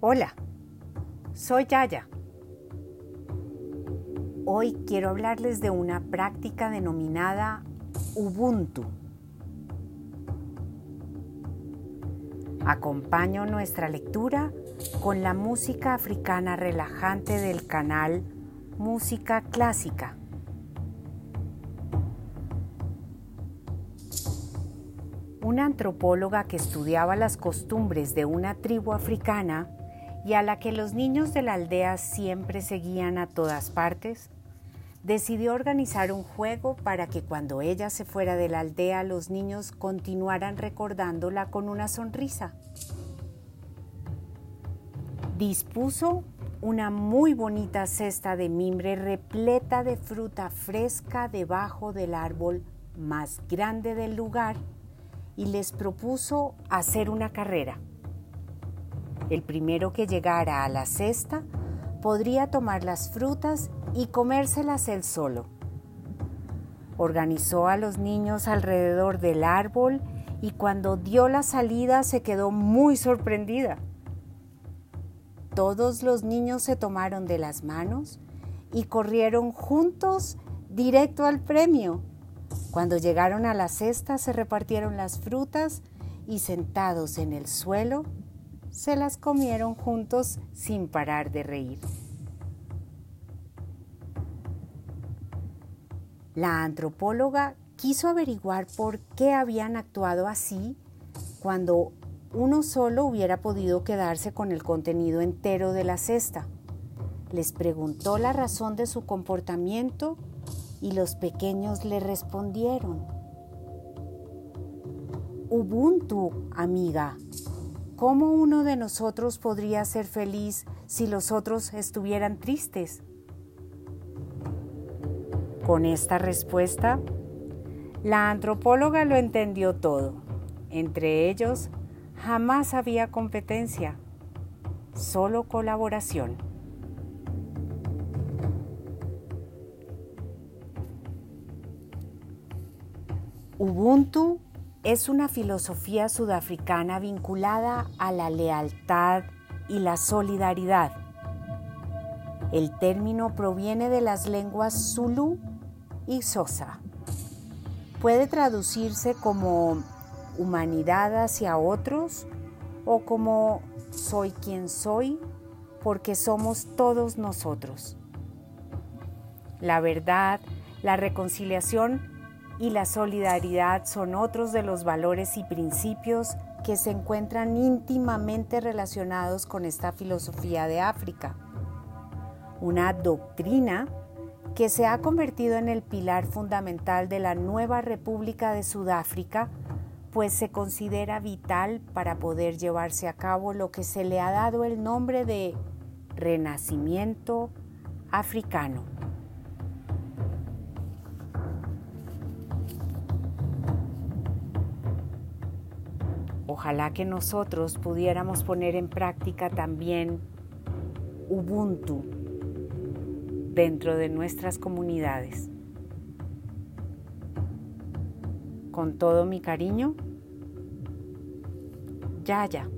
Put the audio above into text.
Hola, soy Yaya. Hoy quiero hablarles de una práctica denominada Ubuntu. Acompaño nuestra lectura con la música africana relajante del canal Música Clásica. Una antropóloga que estudiaba las costumbres de una tribu africana y a la que los niños de la aldea siempre seguían a todas partes, decidió organizar un juego para que cuando ella se fuera de la aldea los niños continuaran recordándola con una sonrisa. Dispuso una muy bonita cesta de mimbre repleta de fruta fresca debajo del árbol más grande del lugar y les propuso hacer una carrera. El primero que llegara a la cesta podría tomar las frutas y comérselas él solo. Organizó a los niños alrededor del árbol y cuando dio la salida se quedó muy sorprendida. Todos los niños se tomaron de las manos y corrieron juntos directo al premio. Cuando llegaron a la cesta se repartieron las frutas y sentados en el suelo se las comieron juntos sin parar de reír. La antropóloga quiso averiguar por qué habían actuado así cuando uno solo hubiera podido quedarse con el contenido entero de la cesta. Les preguntó la razón de su comportamiento y los pequeños le respondieron. Ubuntu, amiga, ¿Cómo uno de nosotros podría ser feliz si los otros estuvieran tristes? Con esta respuesta, la antropóloga lo entendió todo. Entre ellos, jamás había competencia, solo colaboración. Ubuntu es una filosofía sudafricana vinculada a la lealtad y la solidaridad. El término proviene de las lenguas Zulu y Xhosa. Puede traducirse como humanidad hacia otros o como soy quien soy porque somos todos nosotros. La verdad, la reconciliación y la solidaridad son otros de los valores y principios que se encuentran íntimamente relacionados con esta filosofía de África. Una doctrina que se ha convertido en el pilar fundamental de la nueva República de Sudáfrica, pues se considera vital para poder llevarse a cabo lo que se le ha dado el nombre de Renacimiento Africano. Ojalá que nosotros pudiéramos poner en práctica también Ubuntu dentro de nuestras comunidades. Con todo mi cariño, ya, ya.